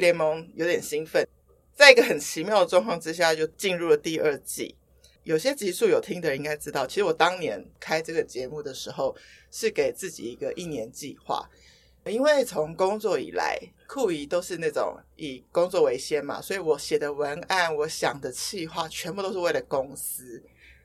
联盟有点兴奋，在一个很奇妙的状况之下，就进入了第二季。有些集数有听的人应该知道，其实我当年开这个节目的时候，是给自己一个一年计划。因为从工作以来，酷姨都是那种以工作为先嘛，所以我写的文案、我想的企划，全部都是为了公司。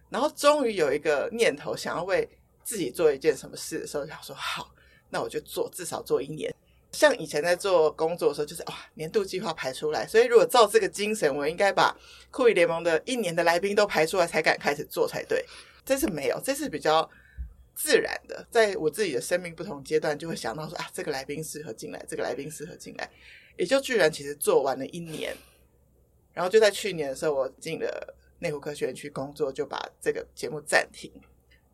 然后终于有一个念头，想要为自己做一件什么事的时候，想说好，那我就做，至少做一年。像以前在做工作的时候，就是哇，年度计划排出来。所以如果照这个精神，我应该把酷姨联盟的一年的来宾都排出来，才敢开始做才对。这次没有，这次比较。自然的，在我自己的生命不同阶段，就会想到说啊，这个来宾适合进来，这个来宾适合进来，也就居然其实做完了一年，然后就在去年的时候，我进了内湖科学园区工作，就把这个节目暂停。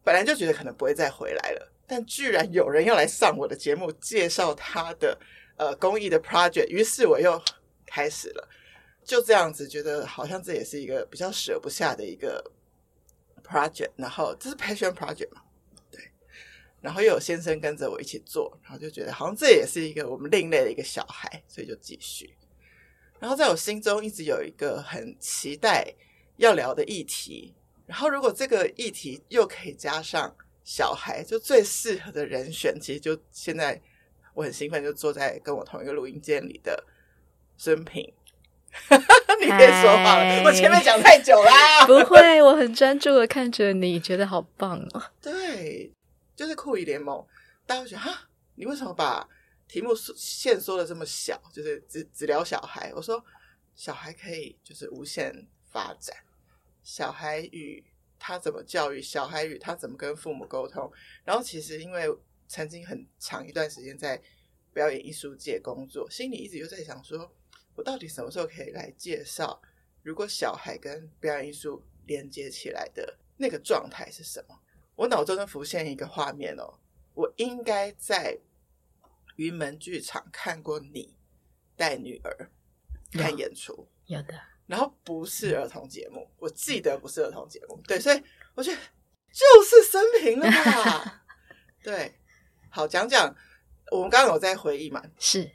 本来就觉得可能不会再回来了，但居然有人要来上我的节目，介绍他的呃公益的 project，于是我又开始了，就这样子觉得好像这也是一个比较舍不下的一个 project，然后这是 passion project 嘛。对然后又有先生跟着我一起做，然后就觉得好像这也是一个我们另类的一个小孩，所以就继续。然后在我心中一直有一个很期待要聊的议题，然后如果这个议题又可以加上小孩，就最适合的人选，其实就现在我很兴奋，就坐在跟我同一个录音间里的孙平，你可以说话了，我前面讲太久啦，不会，我很专注的看着你，觉得好棒哦，对。就是酷姨联盟，大家会觉得哈，你为什么把题目限缩的这么小？就是只只聊小孩。我说小孩可以就是无限发展，小孩与他怎么教育，小孩与他怎么跟父母沟通。然后其实因为曾经很长一段时间在表演艺术界工作，心里一直就在想说，我到底什么时候可以来介绍，如果小孩跟表演艺术连接起来的那个状态是什么？我脑中就浮现一个画面哦，我应该在云门剧场看过你带女儿看演出，有，有的，然后不是儿童节目，我记得不是儿童节目，对，所以我觉得就是生平了吧，对，好，讲讲我们刚刚有在回忆嘛，是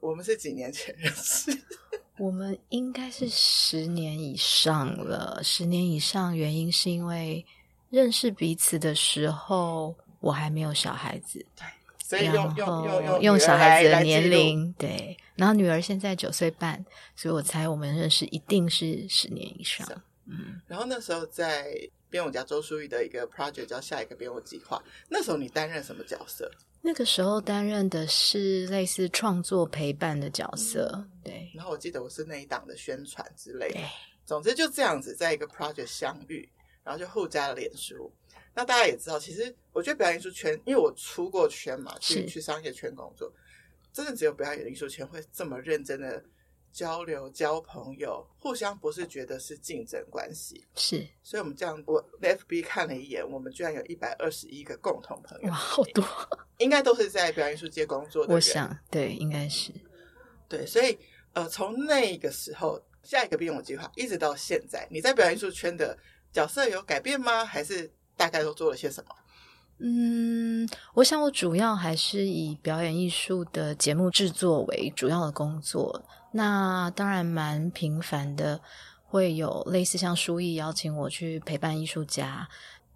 我们是几年前认识，我们应该是十年以上了，十年以上，原因是因为。认识彼此的时候，我还没有小孩子，对，所以用用用用，用，小孩子的年龄，对，然后女儿现在九岁半，所以我猜我们认识一定是十年以上。嗯，然后那时候在编舞家周淑玉的一个 project 叫下一个编舞计划，那时候你担任什么角色？那个时候担任的是类似创作陪伴的角色，嗯、对。然后我记得我是那一档的宣传之类的，总之就这样子，在一个 project 相遇。然后就互加了脸书，那大家也知道，其实我觉得表演艺术圈，因为我出过圈嘛，去去商业圈工作，真的只有表演艺术圈会这么认真的交流、交朋友，互相不是觉得是竞争关系，是。所以我们这样，我 FB 看了一眼，我们居然有一百二十一个共同朋友，哇，好多，应该都是在表演艺术界工作的。我想，对，应该是，对，所以呃，从那个时候，下一个编舞计划一直到现在，你在表演艺术圈的。角色有改变吗？还是大概都做了些什么？嗯，我想我主要还是以表演艺术的节目制作为主要的工作。那当然蛮频繁的，会有类似像书艺邀请我去陪伴艺术家，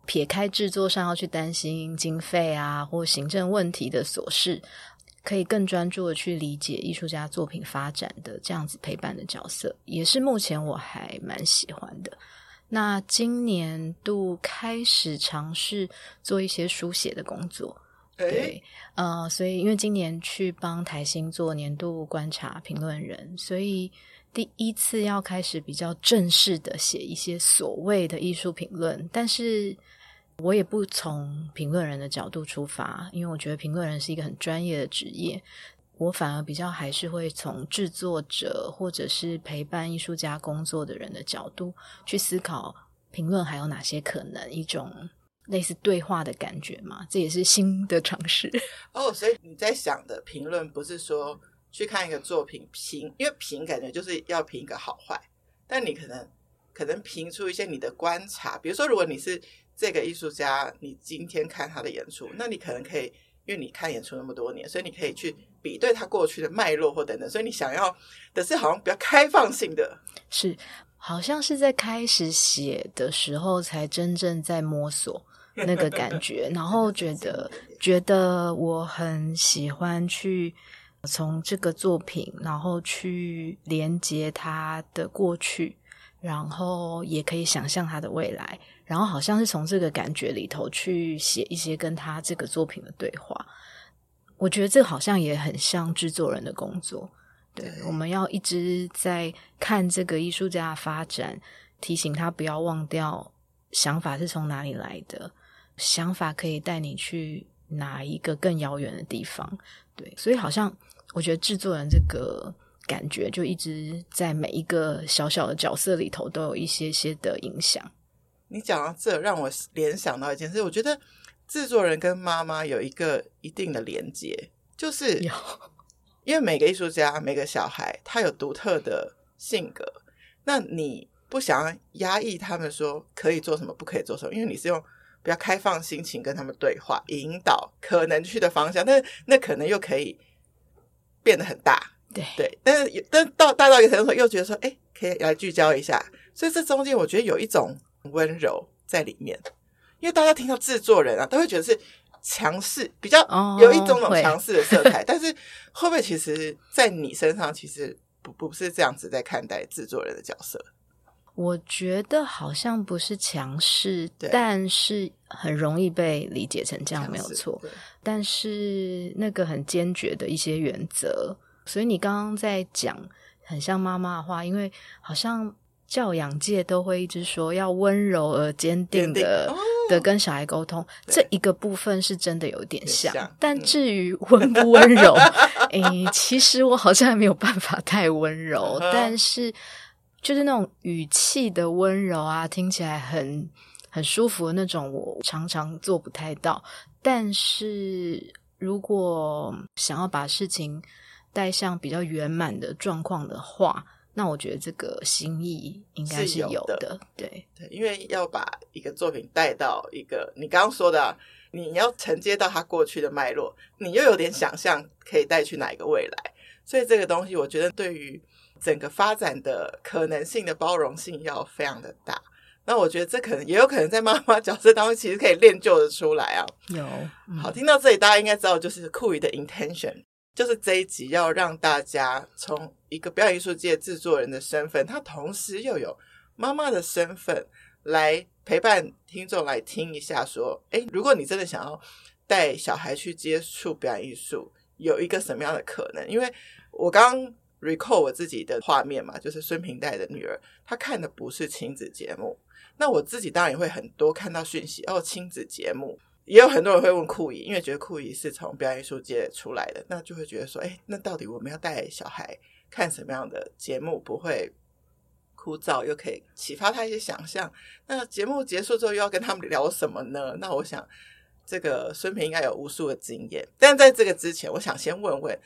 撇开制作上要去担心经费啊或行政问题的琐事，可以更专注的去理解艺术家作品发展的这样子陪伴的角色，也是目前我还蛮喜欢的。那今年度开始尝试做一些书写的工作，对，呃，所以因为今年去帮台新做年度观察评论人，所以第一次要开始比较正式的写一些所谓的艺术评论，但是我也不从评论人的角度出发，因为我觉得评论人是一个很专业的职业。我反而比较还是会从制作者或者是陪伴艺术家工作的人的角度去思考评论还有哪些可能，一种类似对话的感觉嘛，这也是新的尝试。哦，所以你在想的评论不是说去看一个作品评，因为评感觉就是要评一个好坏，但你可能可能评出一些你的观察，比如说如果你是这个艺术家，你今天看他的演出，那你可能可以。因为你看演出那么多年，所以你可以去比对他过去的脉络或等等。所以你想要的是好像比较开放性的，是好像是在开始写的时候才真正在摸索 那个感觉，然后觉得 觉得我很喜欢去。从这个作品，然后去连接他的过去，然后也可以想象他的未来，然后好像是从这个感觉里头去写一些跟他这个作品的对话。我觉得这好像也很像制作人的工作。对，对，我们要一直在看这个艺术家的发展，提醒他不要忘掉想法是从哪里来的，想法可以带你去哪一个更遥远的地方。对，所以好像。我觉得制作人这个感觉就一直在每一个小小的角色里头都有一些些的影响。你讲到这，让我联想到一件事，我觉得制作人跟妈妈有一个一定的连接，就是因为每个艺术家、每个小孩他有独特的性格，那你不想要压抑他们说可以做什么，不可以做什么，因为你是用比较开放心情跟他们对话，引导可能去的方向，但是那可能又可以。变得很大，对对，但是但到大到一个程度，又觉得说，哎，可以来聚焦一下。所以这中间，我觉得有一种温柔在里面。因为大家听到制作人啊，都会觉得是强势，比较有一种种强势的色彩。哦、但是会不会其实，在你身上，其实不不是这样子在看待制作人的角色？我觉得好像不是强势，但是很容易被理解成这样，没有错。但是那个很坚决的一些原则，所以你刚刚在讲很像妈妈的话，因为好像教养界都会一直说要温柔而坚定的的跟小孩沟通，这一个部分是真的有点像。像但至于温不温柔，诶，其实我好像还没有办法太温柔，但是。就是那种语气的温柔啊，听起来很很舒服的那种，我常常做不太到。但是如果想要把事情带向比较圆满的状况的话，那我觉得这个心意应该是有的。有的对对，因为要把一个作品带到一个你刚刚说的，你要承接到它过去的脉络，你又有点想象可以带去哪一个未来，所以这个东西我觉得对于。整个发展的可能性的包容性要非常的大，那我觉得这可能也有可能在妈妈角色当中，其实可以练就的出来啊。有，嗯、好，听到这里，大家应该知道，就是酷鱼的 intention，就是这一集要让大家从一个表演艺术界制作人的身份，他同时又有妈妈的身份，来陪伴听众来听一下，说，诶，如果你真的想要带小孩去接触表演艺术，有一个什么样的可能？因为我刚。recall 我自己的画面嘛，就是孙平带的女儿，她看的不是亲子节目。那我自己当然也会很多看到讯息哦，亲子节目也有很多人会问酷姨，因为觉得酷姨是从表演艺术界出来的，那就会觉得说，哎，那到底我们要带小孩看什么样的节目，不会枯燥，又可以启发他一些想象？那节目结束之后又要跟他们聊什么呢？那我想，这个孙平应该有无数的经验，但在这个之前，我想先问问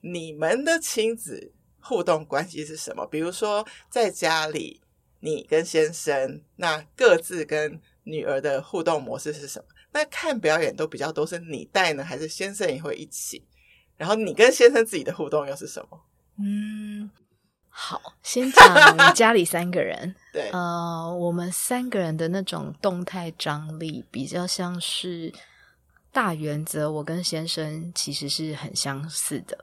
你们的亲子。互动关系是什么？比如说，在家里，你跟先生那各自跟女儿的互动模式是什么？那看表演都比较多是你带呢，还是先生也会一起？然后你跟先生自己的互动又是什么？嗯，好，先讲家里三个人。对，呃，我们三个人的那种动态张力比较像是大原则，我跟先生其实是很相似的。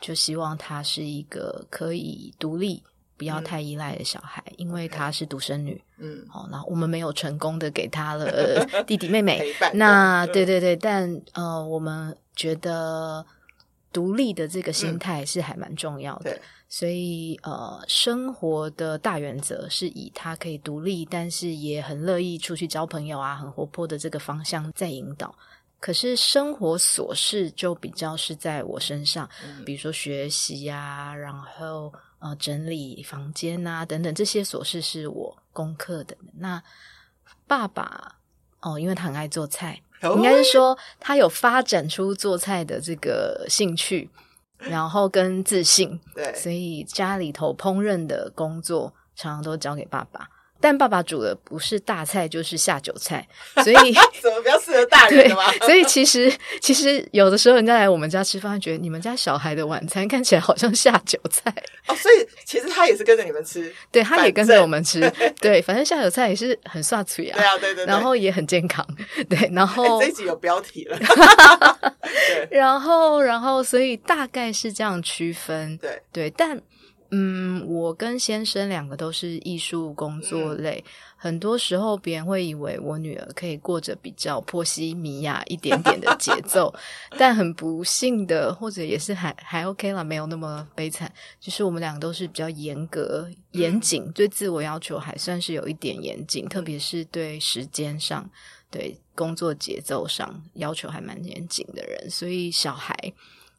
就希望他是一个可以独立、不要太依赖的小孩，嗯、因为他是独生女。嗯，好，那我们没有成功的给他了 弟弟妹妹。那对对对，但呃，我们觉得独立的这个心态是还蛮重要的。嗯、所以呃，生活的大原则是以他可以独立，但是也很乐意出去交朋友啊，很活泼的这个方向在引导。可是生活琐事就比较是在我身上，嗯、比如说学习啊，然后呃整理房间啊等等，这些琐事是我功课的。那爸爸哦，因为他很爱做菜，哦、应该是说他有发展出做菜的这个兴趣，然后跟自信，对，所以家里头烹饪的工作常常都交给爸爸。但爸爸煮的不是大菜就是下酒菜，所以怎么比较适合大人？所以其实其实有的时候人家来我们家吃饭，觉得你们家小孩的晚餐看起来好像下酒菜。哦，所以其实他也是跟着你们吃，对，他也跟着我们吃，对，反正下酒菜也是很刷嘴啊，对啊，对对，然后也很健康，对，然后这一集有标题了，对，然后然后所以大概是这样区分，对。对，但。嗯，我跟先生两个都是艺术工作类，嗯、很多时候别人会以为我女儿可以过着比较波西米亚一点点的节奏，但很不幸的，或者也是还还 OK 啦，没有那么悲惨。就是我们两个都是比较严格、严谨，嗯、对自我要求还算是有一点严谨，特别是对时间上、对工作节奏上要求还蛮严谨的人，所以小孩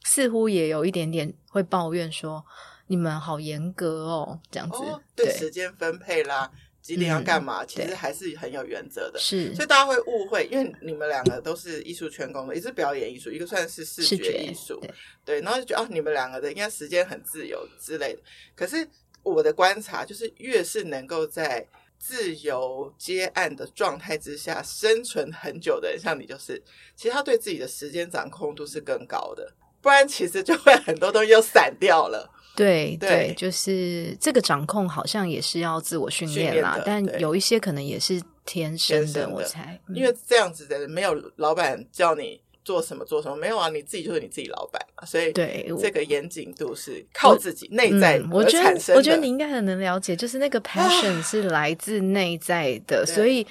似乎也有一点点会抱怨说。你们好严格哦，这样子、哦、对，对时间分配啦，几点要干嘛，嗯、其实还是很有原则的。是，所以大家会误会，因为你们两个都是艺术圈工作，一个是表演艺术，一个算是视觉艺术，对，对，然后就觉得哦，你们两个的应该时间很自由之类的。可是我的观察就是，越是能够在自由接案的状态之下生存很久的人，像你就是，其实他对自己的时间掌控度是更高的，不然其实就会很多东西又散掉了。对对，就是这个掌控好像也是要自我训练啦，但有一些可能也是天生的，生的我猜。因为这样子的没有老板叫你做什么做什么，没有啊，你自己就是你自己老板嘛，所以对这个严谨度是靠自己内在我觉得，我觉得你应该很能了解，就是那个 passion 是来自内在的，所以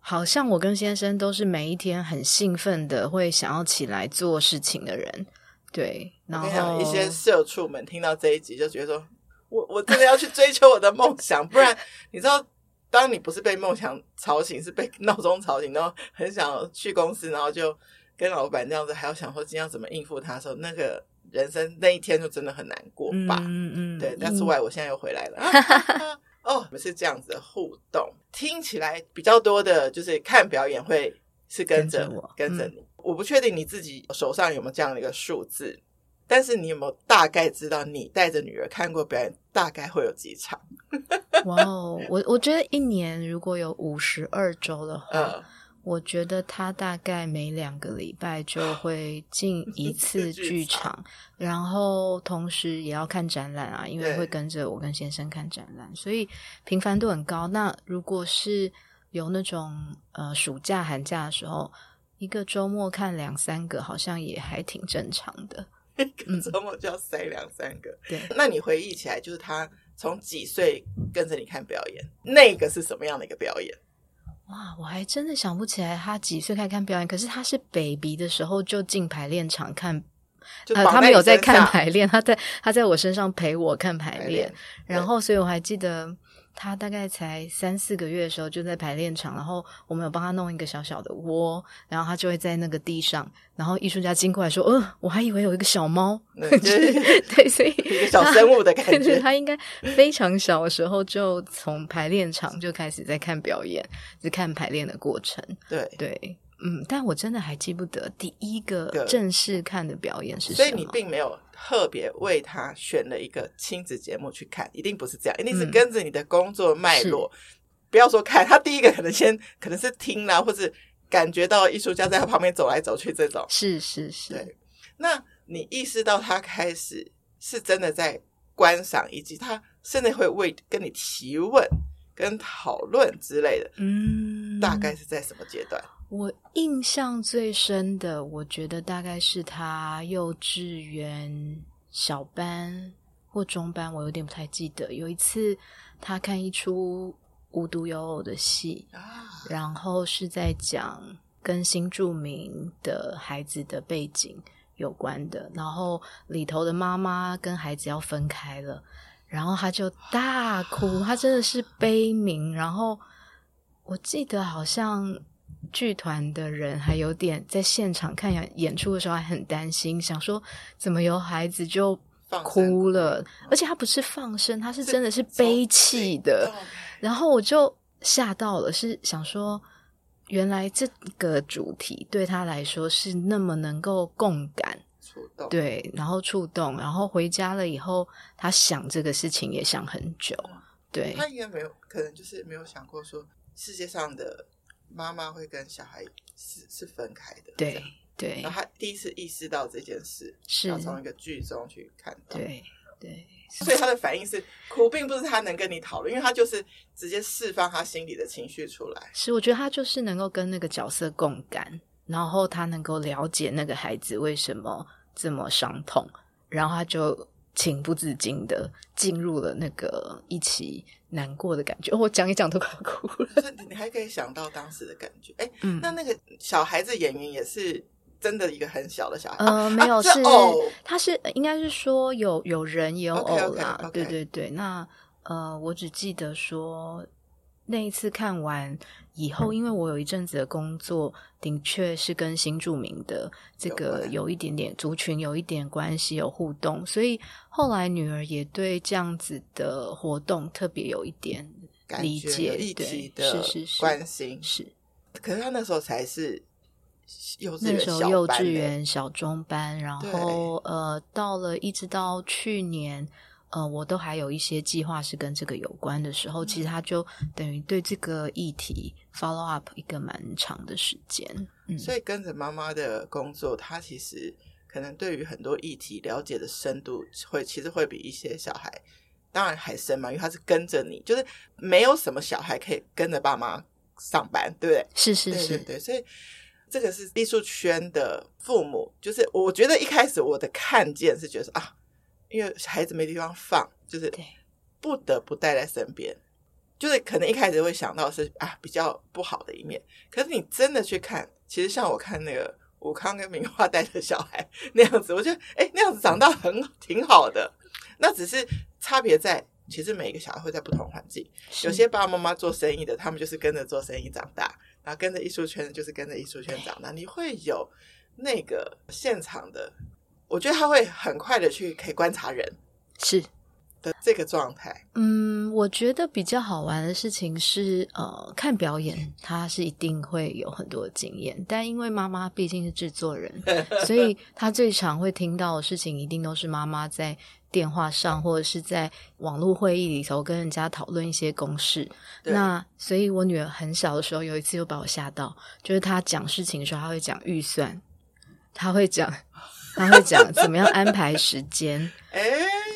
好像我跟先生都是每一天很兴奋的，会想要起来做事情的人。对，然后一些社畜们听到这一集就觉得说，我我真的要去追求我的梦想，不然你知道，当你不是被梦想吵醒，是被闹钟吵醒，然后很想去公司，然后就跟老板这样子，还要想说今天要怎么应付他的时候，那个人生那一天就真的很难过吧？嗯嗯，对。但是外，我现在又回来了。哦，我们是这样子的互动，听起来比较多的就是看表演会是跟着我，跟着你。我不确定你自己手上有没有这样的一个数字，但是你有没有大概知道你带着女儿看过表演大概会有几场？哇哦，我我觉得一年如果有五十二周的话，嗯、我觉得他大概每两个礼拜就 会进一次剧场，然后同时也要看展览啊，因为会跟着我跟先生看展览，所以频繁度很高。那如果是有那种呃暑假寒假的时候。一个周末看两三个，好像也还挺正常的。一个周末就要塞两三个，嗯、对。那你回忆起来，就是他从几岁跟着你看表演，那个是什么样的一个表演？哇，我还真的想不起来他几岁开始看表演。可是他是 baby 的时候就进排练场看，呃，他没有在看排练，他在他在我身上陪我看排练，排练，然后所以我还记得。他大概才三四个月的时候就在排练场，然后我们有帮他弄一个小小的窝，然后他就会在那个地上，然后艺术家经过来说：“呃，我还以为有一个小猫。” 对，所以 一个小生物的感觉。他应该非常小的时候就从排练场就开始在看表演，是看排练的过程。对对。嗯，但我真的还记不得第一个正式看的表演是什么。所以你并没有特别为他选了一个亲子节目去看，一定不是这样，一定是跟着你的工作脉络。嗯、不要说看他第一个，可能先可能是听啦，或是感觉到艺术家在他旁边走来走去这种。是是是。对，那你意识到他开始是真的在观赏，以及他甚至会为跟你提问、跟讨论之类的。嗯，大概是在什么阶段？我印象最深的，我觉得大概是他幼稚园小班或中班，我有点不太记得。有一次，他看一出无独有偶的戏，然后是在讲跟新著名的孩子的背景有关的，然后里头的妈妈跟孩子要分开了，然后他就大哭，他真的是悲鸣。然后我记得好像。剧团的人还有点在现场看演演出的时候还很担心，想说怎么有孩子就哭了，而且他不是放声，他是真的是悲泣的。然后我就吓到了，是想说原来这个主题对他来说是那么能够共感、触动，对，然后触动，然后回家了以后，他想这个事情也想很久。对，他应该没有，可能就是没有想过说世界上的妈妈会跟小孩是是分开的。对对，然后他第一次意识到这件事，是要从一个剧中去看到。对对，所以他的反应是哭，并不是他能跟你讨论，因为他就是直接释放他心里的情绪出来。是，我觉得他就是能够跟那个角色共感，然后他能够了解那个孩子为什么这么伤痛，然后他就。情不自禁的进入了那个一起难过的感觉，哦、我讲一讲都快哭了。你还可以想到当时的感觉，哎、嗯，那那个小孩子演员也是真的一个很小的小孩，呃，没有、啊、是，偶他是应该是说有有人也有偶啦，okay, okay, okay. 对对对。那呃，我只记得说那一次看完。以后，因为我有一阵子的工作，的确是跟新著名的这个有一点点族群有一点关系，有互动，所以后来女儿也对这样子的活动特别有一点理解，一体的是是是关心是。可是她那时候才是幼稚园，那时候幼稚园小中班，然后呃，到了一直到去年。呃，我都还有一些计划是跟这个有关的时候，其实他就等于对这个议题 follow up 一个蛮长的时间。嗯，所以跟着妈妈的工作，他其实可能对于很多议题了解的深度会其实会比一些小孩当然还深嘛，因为他是跟着你，就是没有什么小孩可以跟着爸妈上班，对不对？是是是，对对对，所以这个是艺术圈的父母，就是我觉得一开始我的看见是觉得啊。因为孩子没地方放，就是不得不带在身边，就是可能一开始会想到是啊比较不好的一面，可是你真的去看，其实像我看那个武康跟明华带着小孩 那样子，我觉得哎那样子长大很挺好的，那只是差别在，其实每一个小孩会在不同环境，有些爸爸妈妈做生意的，他们就是跟着做生意长大，然后跟着艺术圈的就是跟着艺术圈长大，你会有那个现场的。我觉得他会很快的去可以观察人是的这个状态。嗯，我觉得比较好玩的事情是，呃，看表演他是一定会有很多经验，但因为妈妈毕竟是制作人，所以他最常会听到的事情一定都是妈妈在电话上或者是在网络会议里头跟人家讨论一些公事。那所以我女儿很小的时候有一次又把我吓到，就是她讲事情的时候，她会讲预算，她会讲。他会讲怎么样安排时间，哎，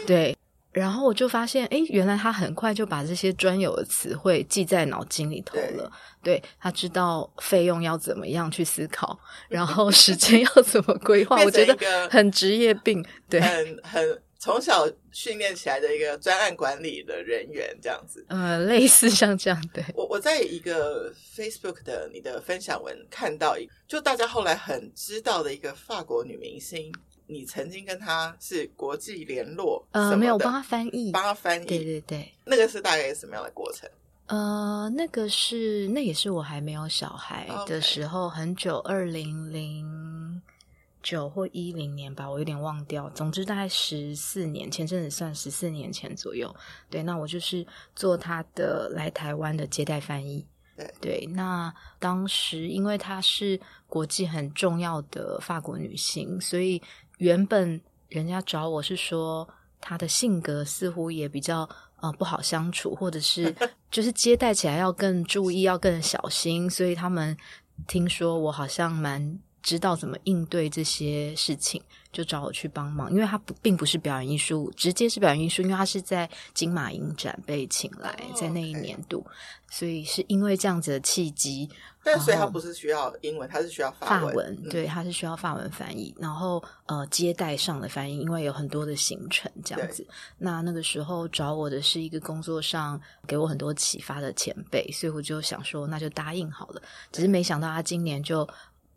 对，然后我就发现，哎，原来他很快就把这些专有的词汇记在脑筋里头了。对，对，他知道费用要怎么样去思考，然后时间要怎么规划。我觉得很职业病，对，很很。从小训练起来的一个专案管理的人员，这样子，呃，类似像这样对。我我在一个 Facebook 的你的分享文看到一，就大家后来很知道的一个法国女明星，你曾经跟她是国际联络，呃，没有帮她翻译，帮她翻译，对对对，那个是大概什么样的过程？呃，那个是那也是我还没有小孩的时候.很久，二零零。九或一零年吧，我有点忘掉。总之大概十四年前，阵子算十四年前左右。对，那我就是做他的来台湾的接待翻译。对，对，那当时因为她是国际很重要的法国女性，所以原本人家找我是说她的性格似乎也比较呃不好相处，或者是 就是接待起来要更注意，要更小心。所以他们听说我好像蛮。知道怎么应对这些事情，就找我去帮忙。因为他不并不是表演艺术，直接是表演艺术，因为他是在金马影展被请来，在那一年度，所以是因为这样子的契机。但所以他不是需要英文，他是需要法文。法文，对，他是需要法文翻译。然后呃，接待上的翻译，因为有很多的行程这样子。那那个时候找我的是一个工作上给我很多启发的前辈，所以我就想说，那就答应好了。只是没想到他今年就。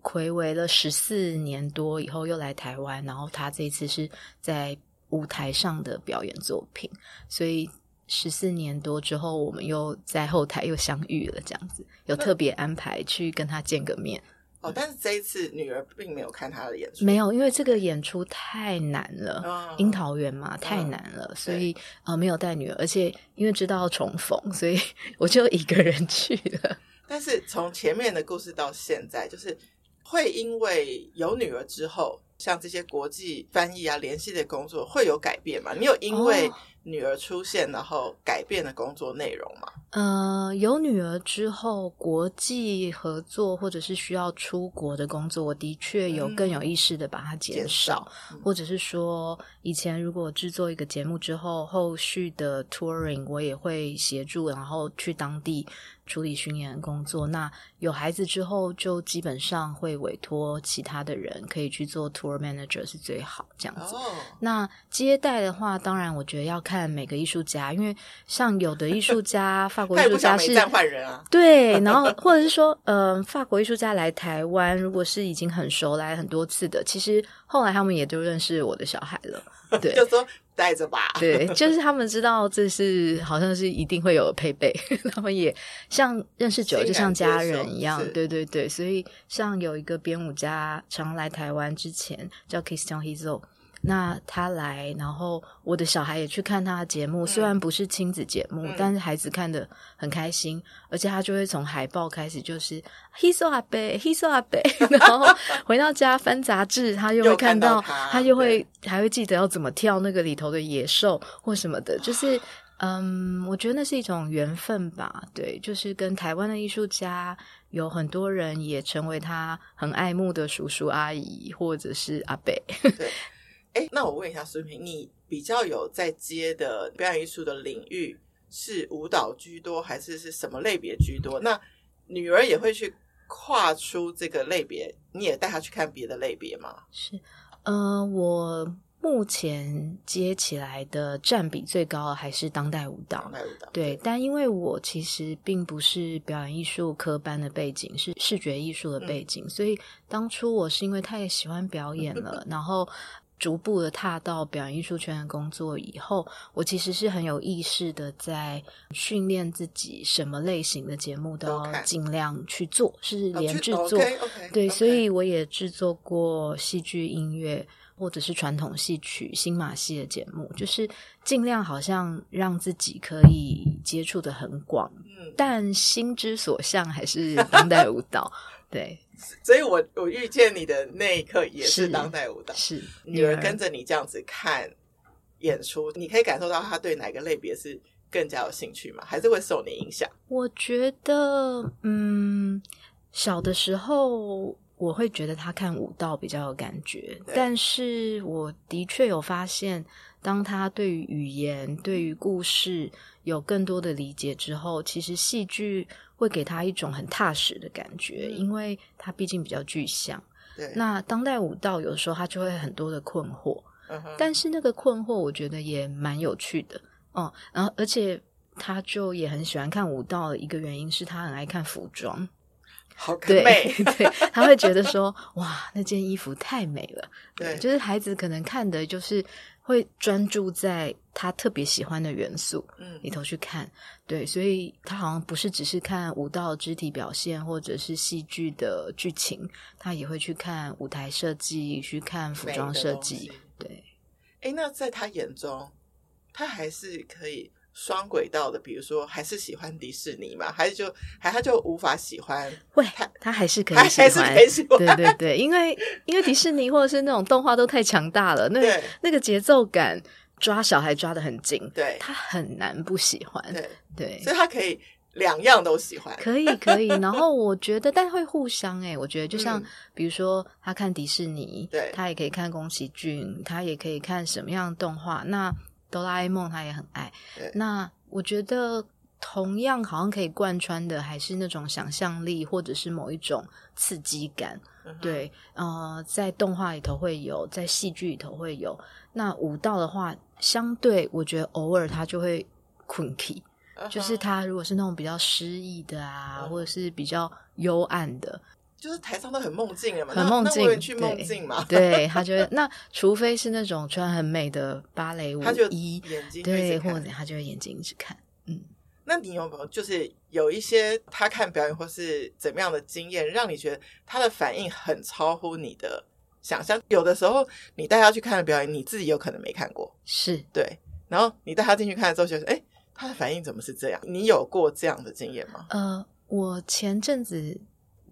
睽违了十四年多以后又来台湾，然后他这一次是在舞台上的表演作品，所以十四年多之后，我们又在后台又相遇了，这样子有特别安排去跟他见个面。哦，但是这一次女儿并没有看他的演出，没有，因为这个演出太难了，哦、樱桃园嘛，太难了，哦、所以呃没有带女儿，而且因为知道要重逢，所以 我就一个人去了。但是从前面的故事到现在，就是。会因为有女儿之后，像这些国际翻译啊、联系的工作会有改变吗？你有因为女儿出现，然后改变的工作内容吗？呃，有女儿之后，国际合作或者是需要出国的工作，我的确有更有意识的把它减少，或者是说，以前如果制作一个节目之后，后续的 touring 我也会协助，然后去当地。处理巡演的工作，那有孩子之后，就基本上会委托其他的人可以去做 tour manager 是最好这样子。Oh. 那接待的话，当然我觉得要看每个艺术家，因为像有的艺术家，法国艺术家是换人啊，对，然后或者是说，嗯、呃，法国艺术家来台湾，如果是已经很熟来很多次的，其实后来他们也都认识我的小孩了，对，就说。带着吧，对，就是他们知道这是好像是一定会有配备，他们也像认识久了就像家人一样，对对对，所以像有一个编舞家常来台湾之前叫 Christian Hizo。那他来，然后我的小孩也去看他的节目，嗯、虽然不是亲子节目，嗯、但是孩子看得很开心，而且他就会从海报开始就是 Hizo 阿伯，Hizo 阿伯，然后回到家翻杂志，他又会看到，他，他又会对还会记得要怎么跳那个里头的野兽或什么的，就是嗯，我觉得那是一种缘分吧，对，就是跟台湾的艺术家有很多人也成为他很爱慕的叔叔阿姨或者是阿伯。对哎，那我问一下苏平，你比较有在接的表演艺术的领域是舞蹈居多，还是是什么类别居多？那女儿也会去跨出这个类别，你也带她去看别的类别吗？是，呃，我目前接起来的占比最高的还是当代舞蹈。对，对，但因为我其实并不是表演艺术科班的背景，是视觉艺术的背景，嗯、所以当初我是因为太喜欢表演了，然后。逐步的踏到表演艺术圈的工作以后，我其实是很有意识的在训练自己，什么类型的节目都要尽量去做是连制作。Okay, okay, 对.所以我也制作过戏剧、音乐或者是传统戏曲、新马戏的节目，就是尽量好像让自己可以接触的很广，嗯，但心之所向还是当代舞蹈。对。所以我我遇见你的那一刻也是当代舞蹈，是，是女儿跟着你这样子看演出，你可以感受到她对哪个类别是更加有兴趣吗？还是会受你影响？我觉得，嗯，小的时候我会觉得他看武道比较有感觉，但是我的确有发现，当他对于语言、对于故事有更多的理解之后，其实戏剧。会给他一种很踏实的感觉，因为他毕竟比较具象。对，那当代武道有时候他就会很多的困惑，嗯，但是那个困惑我觉得也蛮有趣的哦。然后，而且他就也很喜欢看武道的一个原因是他很爱看服装，好看美，对，对，他会觉得说哇，那件衣服太美了。对，就是孩子可能看的就是。会专注在他特别喜欢的元素嗯里头去看，嗯、对，所以他好像不是只是看舞蹈肢体表现或者是戏剧的剧情，他也会去看舞台设计，去看服装设计，对。哎，那在他眼中，他还是可以。双轨道的，比如说，还是喜欢迪士尼嘛？还是就还他就无法喜欢？会，他他还是可以喜欢，还是可以喜欢。对对对，因为因为迪士尼或者是那种动画都太强大了，那对那个节奏感抓小孩抓的很紧，对，他很难不喜欢。对对，所以他可以两样都喜欢，可以可以。然后我觉得，但会互相哎、欸，我觉得就像、嗯、比如说，他看迪士尼，对，他也可以看宫崎骏，他也可以看什么样的动画那。哆啦 A 梦他也很爱，那我觉得同样好像可以贯穿的还是那种想象力或者是某一种刺激感，嗯、对，呃，在动画里头会有，在戏剧里头会有。那舞蹈的话，相对我觉得偶尔他就会困 key 就是他如果是那种比较诗意的啊，嗯、或者是比较幽暗的。就是台上都很梦境了嘛，很梦境，那去梦境嘛？对，对他觉得那除非是那种穿很美的芭蕾舞衣，眼睛对，或者他就会眼睛一直看。嗯，那你有没有就是有一些他看表演或是怎么样的经验，让你觉得他的反应很超乎你的想象？有的时候你带他去看的表演，你自己有可能没看过，是对。然后你带他进去看的时候，觉得哎，他的反应怎么是这样？你有过这样的经验吗？呃，我前阵子。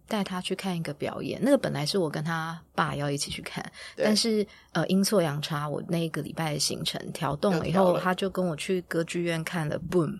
带他去看一个表演。那个本来是我跟他爸要一起去看，但是呃阴错阳差，我那一个礼拜的行程调动了以后，他就跟我去歌剧院看了《Boom》，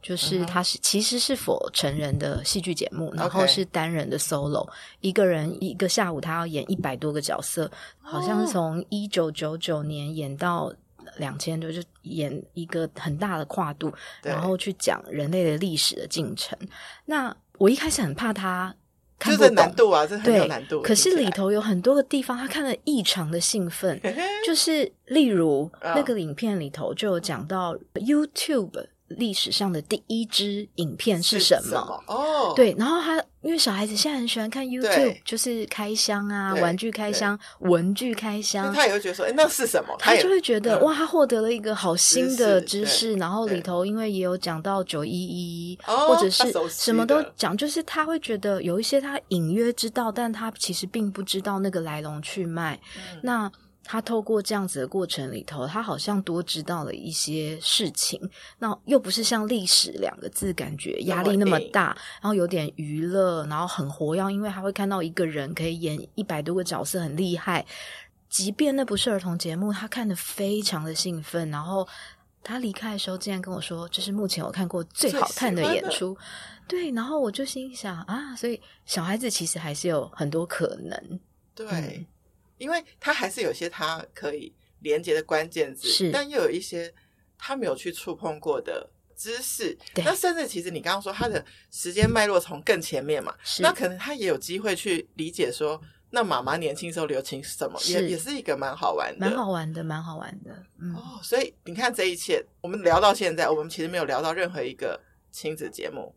就是他是、uh. 其实是 for 成人的戏剧节目，然后是单人的 solo. 一个人一个下午他要演一百多个角色，好像是从一九九九年演到。两千多就演一个很大的跨度，然后去讲人类的历史的进程。那我一开始很怕他看不懂，难度啊，这很有难度。可是里头有很多个地方，他看了异常的兴奋，就是例如那个影片里头就有讲到 YouTube。历史上的第一支影片是什么？哦，对，然后他因为小孩子现在很喜欢看 YouTube，就是开箱啊，玩具开箱、文具开箱，他也会觉得说，哎，那是什么？他就会觉得、嗯、哇，他获得了一个好新的知识。然后里头因为也有讲到九一一，或者是什么都讲，就是他会觉得有一些他隐约知道，但他其实并不知道那个来龙去脉。嗯、那。他透过这样子的过程里头，他好像多知道了一些事情。那又不是像历史两个字，感觉压力那么大，然后有点娱乐，然后很活跃，因为他会看到一个人可以演一百多个角色，很厉害。即便那不是儿童节目，他看得非常的兴奋。然后他离开的时候，竟然跟我说：“这是目前我看过最好看的演出。”对，然后我就心想啊，所以小孩子其实还是有很多可能。对。嗯因为他还是有些他可以连接的关键字，是，但又有一些他没有去触碰过的知识。那甚至其实你刚刚说他的时间脉络从更前面嘛，是，那可能他也有机会去理解说，那妈妈年轻时候流行什么，也也是一个蛮好玩的，蛮好玩的，蛮好玩的。嗯，哦，所以你看这一切，我们聊到现在，我们其实没有聊到任何一个亲子节目。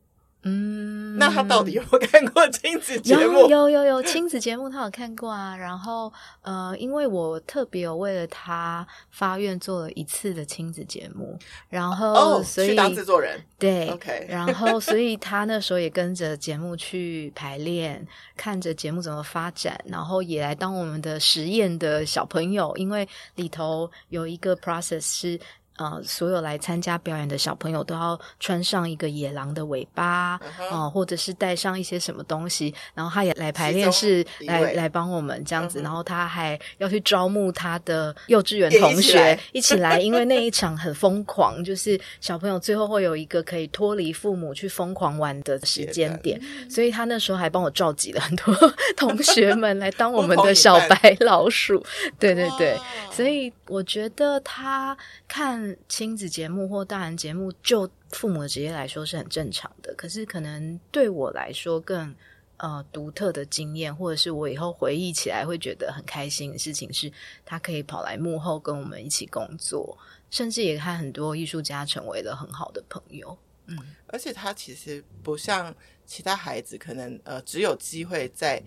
嗯，那他到底有没有看过亲子节目？有有有有亲子节目，他有看过啊。然后呃，因为我特别有为了他发愿做了一次的亲子节目，然后、哦、所以去当制作人对，OK。然后 所以他那时候也跟着节目去排练，看着节目怎么发展，然后也来当我们的实验的小朋友，因为里头有一个 process 是。呃，所有来参加表演的小朋友都要穿上一个野狼的尾巴啊、uh -huh. 呃，或者是带上一些什么东西，然后他也来排练室来来帮我们这样子，uh -huh. 然后他还要去招募他的幼稚园同学一起来，因为那一场很疯狂，就是小朋友最后会有一个可以脱离父母去疯狂玩的时间点，所以他那时候还帮我召集了很多 同学们来当我们的小白老鼠，对对对，所以我觉得他看。亲子节目或大人节目，就父母的职业来说是很正常的。可是，可能对我来说更呃独特的经验，或者是我以后回忆起来会觉得很开心的事情，是他可以跑来幕后跟我们一起工作，甚至也和很多艺术家成为了很好的朋友。嗯，而且他其实不像其他孩子，可能呃只有机会在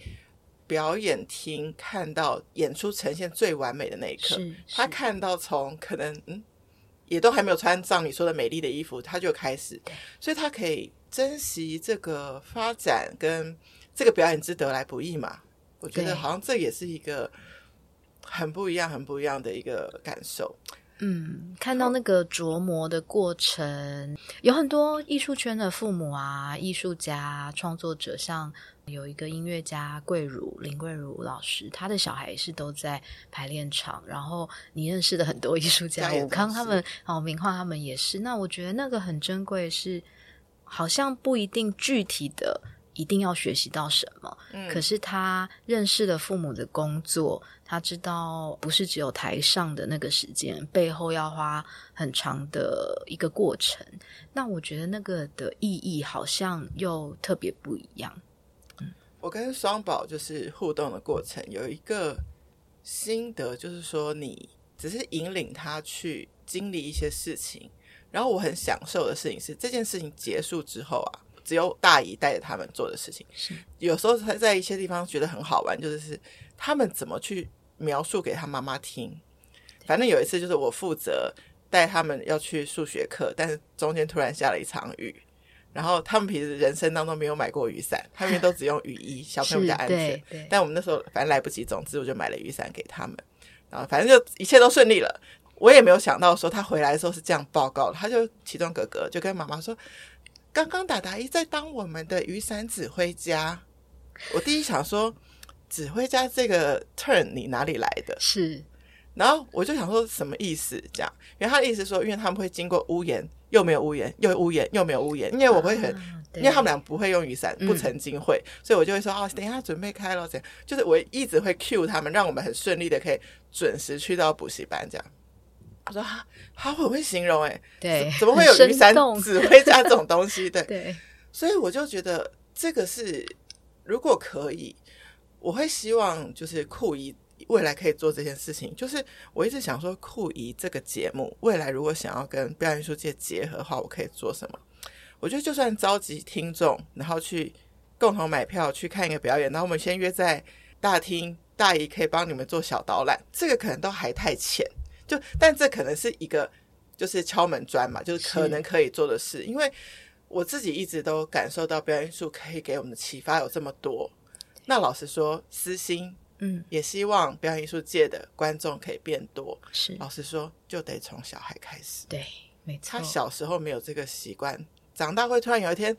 表演厅看到演出呈现最完美的那一刻，他看到从可能嗯。也都还没有穿上你说的美丽的衣服，他就开始，所以他可以珍惜这个发展跟这个表演之得来不易嘛。我觉得好像这也是一个很不一样、很不一样的一个感受。嗯，看到那个琢磨的过程，有很多艺术圈的父母啊、艺术家、创作者，像有一个音乐家桂如林桂如老师，他的小孩是都在排练场。然后你认识的很多艺术家，武康他们、哦，明樺他们也是。那我觉得那个很珍贵，是好像不一定具体的。一定要学习到什么？嗯，可是他认识了父母的工作，他知道不是只有台上的那个时间，背后要花很长的一个过程。那我觉得那个的意义好像又特别不一样。嗯，我跟双宝就是互动的过程有一个心得，就是说你只是引领他去经历一些事情，然后我很享受的事情是这件事情结束之后啊。只有大姨带着他们做的事情，是有时候他在一些地方觉得很好玩，就是他们怎么去描述给他妈妈听。反正有一次就是我负责带他们要去数学课，但是中间突然下了一场雨，然后他们平时人生当中没有买过雨伞，他们都只用雨衣，小朋友比较安全。但我们那时候反正来不及，总之我就买了雨伞给他们，然后反正就一切都顺利了。我也没有想到说他回来的时候是这样报告，他就其中哥哥就跟妈妈说。刚刚达达一在当我们的雨伞指挥家，我第一想说，指挥家这个 turn 你哪里来的？是，然后我就想说什么意思？这样，因为他的意思说，因为他们会经过屋檐，又没有屋檐，又屋檐，又没有屋檐，因为我会很，啊、因为他们俩不会用雨伞，不曾经会，嗯、所以我就会说，哦，等一下准备开了，这样，就是我一直会 cue 他们，让我们很顺利的可以准时去到补习班，这样。我说他他很会形容哎，对，怎么会有雨伞指挥家这种东西？对对，所以我就觉得这个是如果可以，我会希望就是酷姨未来可以做这件事情。就是我一直想说，酷姨这个节目未来如果想要跟表演艺术界结合的话，我可以做什么？我觉得就算召集听众，然后去共同买票去看一个表演，然后我们先约在大厅，大姨可以帮你们做小导览，这个可能都还太浅。就，但这可能是一个，就是敲门砖嘛，就是可能可以做的事。因为我自己一直都感受到表演艺术可以给我们的启发有这么多。那老实说，私心，嗯，也希望表演艺术界的观众可以变多。是，老实说，就得从小孩开始。对，没错。他小时候没有这个习惯，长大会突然有一天，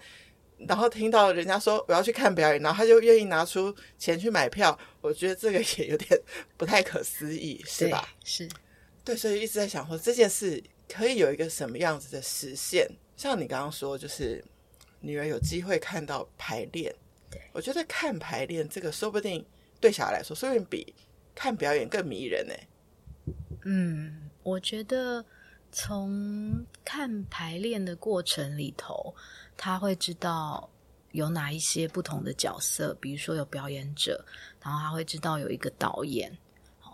然后听到人家说我要去看表演，然后他就愿意拿出钱去买票。我觉得这个也有点不太可思议，是吧？是。对，所以一直在想说这件事可以有一个什么样子的实现。像你刚刚说，就是女儿有机会看到排练，对，我觉得看排练这个说不定对小孩来说，说不定比看表演更迷人呢。嗯，我觉得从看排练的过程里头，他会知道有哪一些不同的角色，比如说有表演者，然后他会知道有一个导演。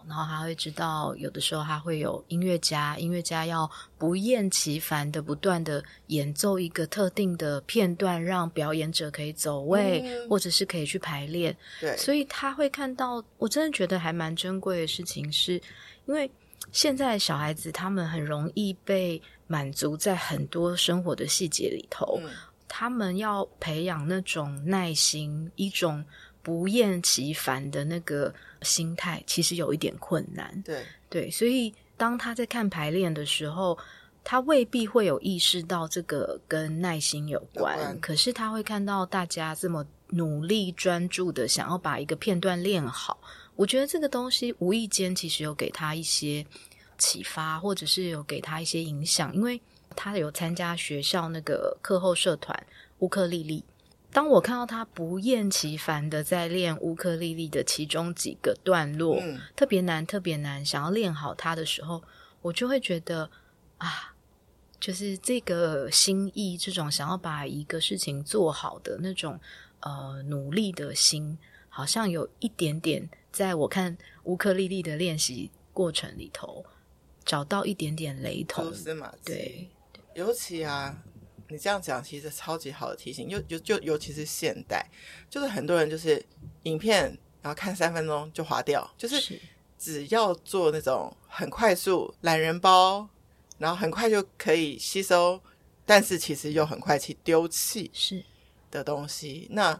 然后他会知道，有的时候他会有音乐家，音乐家要不厌其烦的不断的演奏一个特定的片段，让表演者可以走位，嗯、或者是可以去排练。对，所以他会看到，我真的觉得还蛮珍贵的事情是，是因为现在小孩子他们很容易被满足在很多生活的细节里头，嗯、他们要培养那种耐心，一种。不厌其烦的那个心态，其实有一点困难。对对，所以当他在看排练的时候，他未必会有意识到这个跟耐心有关。有关。可是他会看到大家这么努力专注的想要把一个片段练好，我觉得这个东西无意间其实有给他一些启发，或者是有给他一些影响，因为他有参加学校那个课后社团乌克丽丽。当我看到他不厌其烦的在练乌克丽丽的其中几个段落，嗯、特别难，特别难，想要练好它的时候，我就会觉得啊，就是这个心意，这种想要把一个事情做好的那种呃努力的心，好像有一点点在我看乌克丽丽的练习过程里头找到一点点雷同，对，尤其啊。你这样讲其实超级好的提醒，又就就尤其是现代，就是很多人就是影片，然后看三分钟就划掉，就是只要做那种很快速懒人包，然后很快就可以吸收，但是其实又很快去丢弃是的东西。那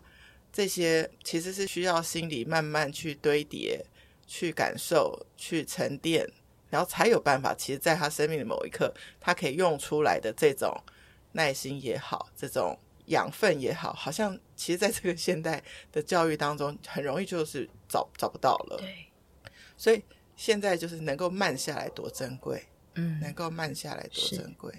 这些其实是需要心理慢慢去堆叠、去感受、去沉淀，然后才有办法。其实，在他生命的某一刻，他可以用出来的这种。耐心也好，这种养分也好，好像其实在这个现代的教育当中，很容易就是找找不到了。对，所以现在就是能够慢下来多珍贵，嗯，能够慢下来多珍贵。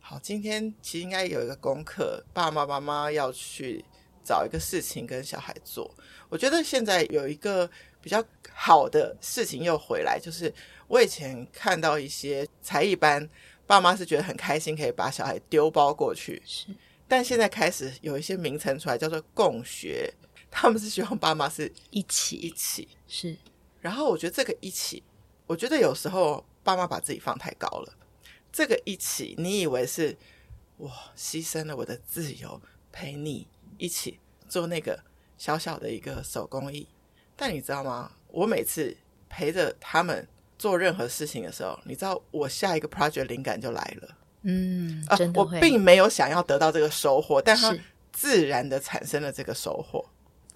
好，今天其实应该有一个功课，爸爸妈妈要去找一个事情跟小孩做。我觉得现在有一个比较好的事情又回来，就是我以前看到一些才艺班。爸妈是觉得很开心，可以把小孩丢包过去。是，但现在开始有一些名称出来，叫做共学。他们是希望爸妈是一起一起。是，然后我觉得这个一起，我觉得有时候爸妈把自己放太高了。这个一起，你以为是我牺牲了我的自由，陪你一起做那个小小的一个手工艺，但你知道吗？我每次陪着他们。做任何事情的时候，你知道我下一个 project 灵感就来了。嗯，我并没有想要得到这个收获，但它自然的产生了这个收获。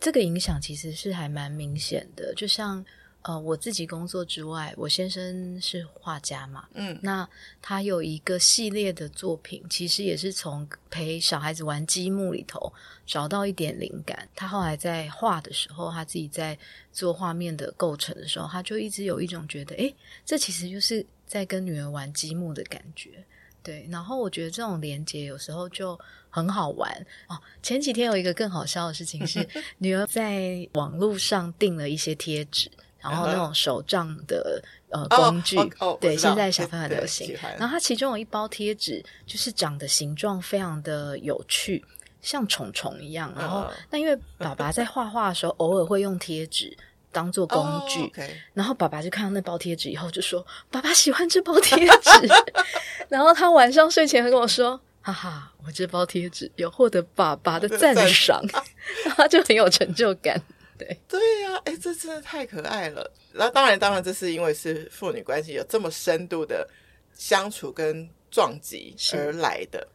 这个影响其实是还蛮明显的。就像呃，我自己工作之外，我先生是画家嘛，嗯，那他有一个系列的作品，其实也是从陪小孩子玩积木里头找到一点灵感。他后来在画的时候，他自己在做画面的构成的时候，他就一直有一种觉得，诶，这其实就是在跟女儿玩积木的感觉。对，然后我觉得这种连接有时候就很好玩哦。前几天有一个更好笑的事情是，女儿在网络上订了一些贴纸。然后那种手账的呃工具，对，现在小朋友很流行。然后它其中有一包贴纸，就是长的形状非常的有趣，像虫虫一样。然后那因为爸爸在画画的时候，偶尔会用贴纸当做工具。然后爸爸就看到那包贴纸以后，就说：“爸爸喜欢这包贴纸。”然后他晚上睡前会跟我说：“哈哈，我这包贴纸有获得爸爸的赞赏。”他就很有成就感。对对呀、啊，哎，这真的太可爱了。那当然，当然，这是因为是父女关系有这么深度的相处跟撞击而来的。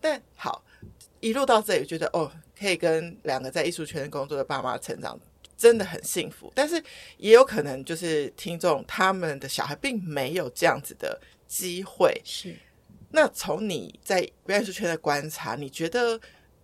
但好，一路到这里，觉得哦，可以跟两个在艺术圈工作的爸妈成长，真的很幸福。但是也有可能，就是听众他们的小孩并没有这样子的机会。是。那从你在表演艺术圈的观察，你觉得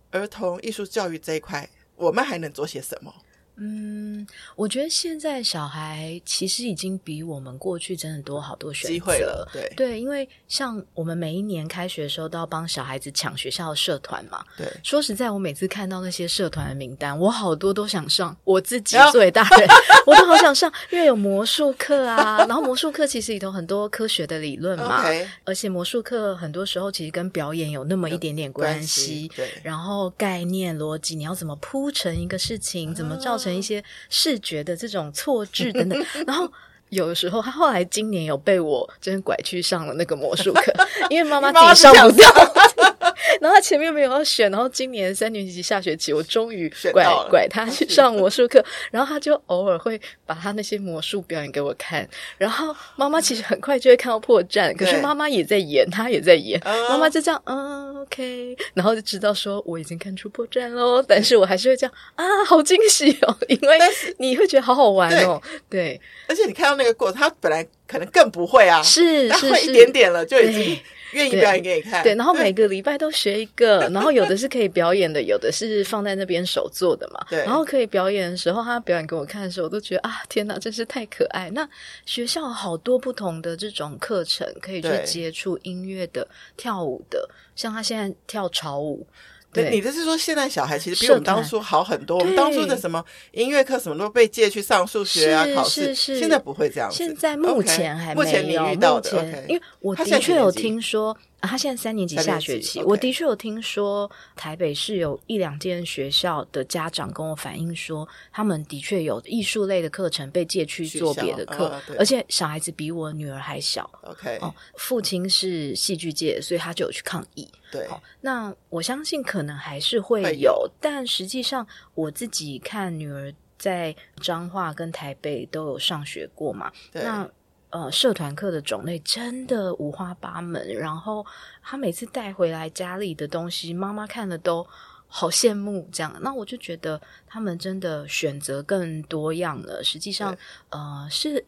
儿童艺术教育这一块，我们还能做些什么？嗯，我觉得现在小孩其实已经比我们过去真的多好多选择机会了。对对，因为像我们每一年开学的时候都要帮小孩子抢学校的社团嘛。对，说实在，我每次看到那些社团的名单，我好多都想上。我自己作为大人，我都好想上，因为有魔术课啊。然后魔术课其实里头很多科学的理论嘛，Okay. 而且魔术课很多时候其实跟表演有那么一点点关系。关系对，然后概念逻辑，你要怎么铺成一个事情，怎么造成。一些视觉的这种错置等等，然后有的时候他后来今年有被我真拐去上了那个魔术课，因为妈妈自己上不掉。然后他前面没有要选，然后今年三年级下学期，我终于拐拐他去上魔术课，然后他就偶尔会把他那些魔术表演给我看，然后妈妈其实很快就会看到破绽，可是妈妈也在演，他也在演，妈妈就这样，嗯，OK，然后就知道说我已经看出破绽喽，但是我还是会这样啊，好惊喜哦，因为你会觉得好好玩哦，对，而且你看到那个过程，他本来可能更不会啊，是，是会一点点了就已经。愿意表演给你看，对，对，然后每个礼拜都学一个，然后有的是可以表演的，有的是放在那边手做的嘛。对，然后可以表演的时候，他表演给我看的时候，我都觉得啊，天哪，真是太可爱。那学校好多不同的这种课程可以去接触音乐的、跳舞的，像他现在跳潮舞。对，你这是说现在小孩其实比我们当初好很多。我们当初的什么音乐课什么都被借去上数学啊，考试。现在不会这样子。现在目前还没有。目前你遇到的，因为我的确有听说。啊，他现在三年级下学期，我的确有听说台北市有一两间学校的家长跟我反映说，他们的确有艺术类的课程被借去做别的课，而且小孩子比我女儿还小。OK，哦，父亲是戏剧界，所以他就有去抗议。对，那我相信可能还是会有，但实际上我自己看女儿在彰化跟台北都有上学过嘛，那。呃，社团课的种类真的五花八门，然后他每次带回来家里的东西，妈妈看了都好羡慕。这样，那我就觉得他们真的选择更多样了。实际上，呃，是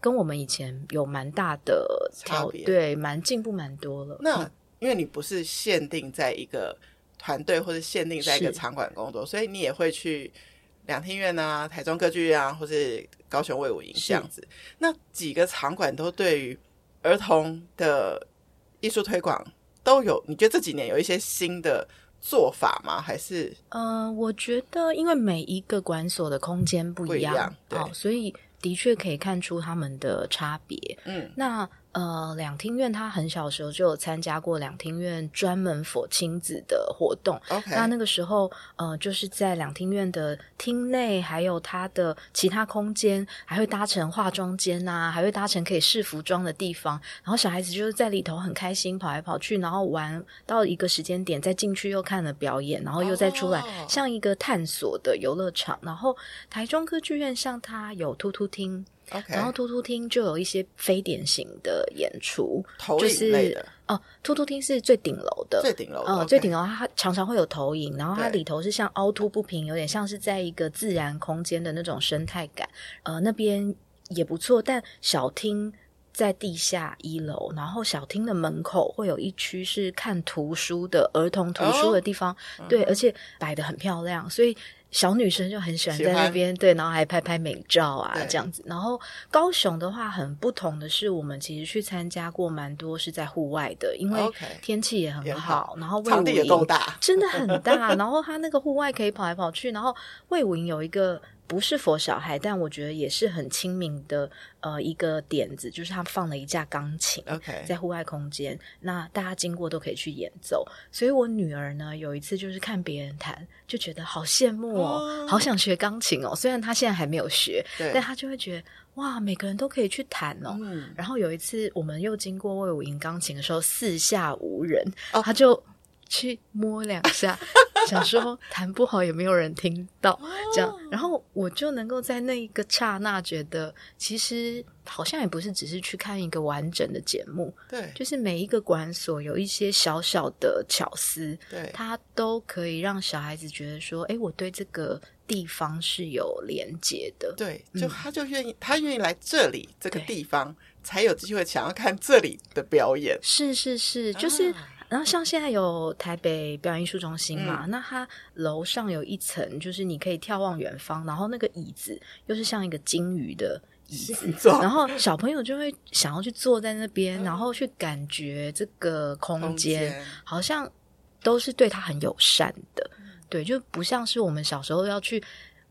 跟我们以前有蛮大的差别，对，蛮进步蛮多了。那因为你不是限定在一个团队，或者限定在一个场馆工作，所以你也会去。两厅院啊，台中歌剧院啊，或是高雄卫武营这样子，那几个场馆都对于儿童的艺术推广都有。你觉得这几年有一些新的做法吗？还是？呃，我觉得因为每一个馆所的空间不一样，对，哦，所以的确可以看出他们的差别。嗯，那。呃，两厅院他很小的时候就有参加过两厅院专门 for 亲子的活动。那那个时候，呃，就是在两厅院的厅内，还有他的其他空间，还会搭成化妆间啊，还会搭成可以试服装的地方。然后小孩子就是在里头很开心跑来跑去，然后玩到一个时间点再进去又看了表演，然后又再出来，oh. 像一个探索的游乐场。然后台中歌剧院像它有突突厅。然后突突厅就有一些非典型的演出，投影类的。就是哦，突突厅是最顶楼的，最顶楼，嗯，最顶楼它常常会有投影，然后它里头是像凹凸不平，有点像是在一个自然空间的那种生态感。呃，那边也不错，但小厅在地下一楼，然后小厅的门口会有一区是看图书的儿童图书的地方，哦、对，而且摆的很漂亮，所以。小女生就很喜欢在那边，对，然后还拍拍美照啊，这样子。然后高雄的话，很不同的是，我们其实去参加过蛮多是在户外的，因为天气也很好，然后场地也够大，真的很大。然后它那个户外可以跑来跑去，然后魏武营有一个。不是 for 小孩，但我觉得也是很亲民的。呃，一个点子就是他放了一架钢琴，OK，在户外空间，那大家经过都可以去演奏。所以我女儿呢，有一次就是看别人弹，就觉得好羡慕哦，好想学钢琴哦。虽然她现在还没有学，但她就会觉得哇，每个人都可以去弹哦。嗯。然后有一次我们又经过魏武营钢琴的时候，四下无人，她就去摸两下。想说弹不好也没有人听到，这样，然后我就能够在那一个刹那觉得，其实好像也不是只是去看一个完整的节目，对，就是每一个馆所有一些小小的巧思，对，它都可以让小孩子觉得说，哎，我对这个地方是有连接的，对，就他就愿意，他愿意来这里这个地方，才有机会想要看这里的表演，是是是，就是。然后像现在有台北表演艺术中心嘛，嗯、那它楼上有一层，就是你可以眺望远方，然后那个椅子又是像一个金鱼的椅子，然后小朋友就会想要去坐在那边，嗯、然后去感觉这个空间，空好像都是对他很友善的，嗯、对，就不像是我们小时候要去。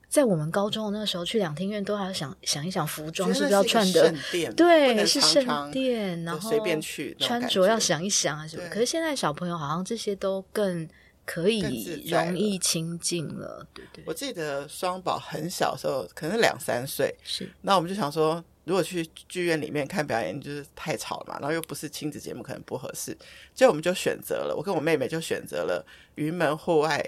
在我们高中的那个时候，去两厅院都还要想想一想服装是不是要穿的，对，是圣殿，然后随便去穿着要想一想啊什么。可是现在小朋友好像这些都更可以容易亲近了，对对。我记得双宝很小的时候，可能两三岁，是。那我们就想说，如果去剧院里面看表演，就是太吵了嘛，然后又不是亲子节目，可能不合适，所以我们就选择了，我跟我妹妹就选择了云门户外。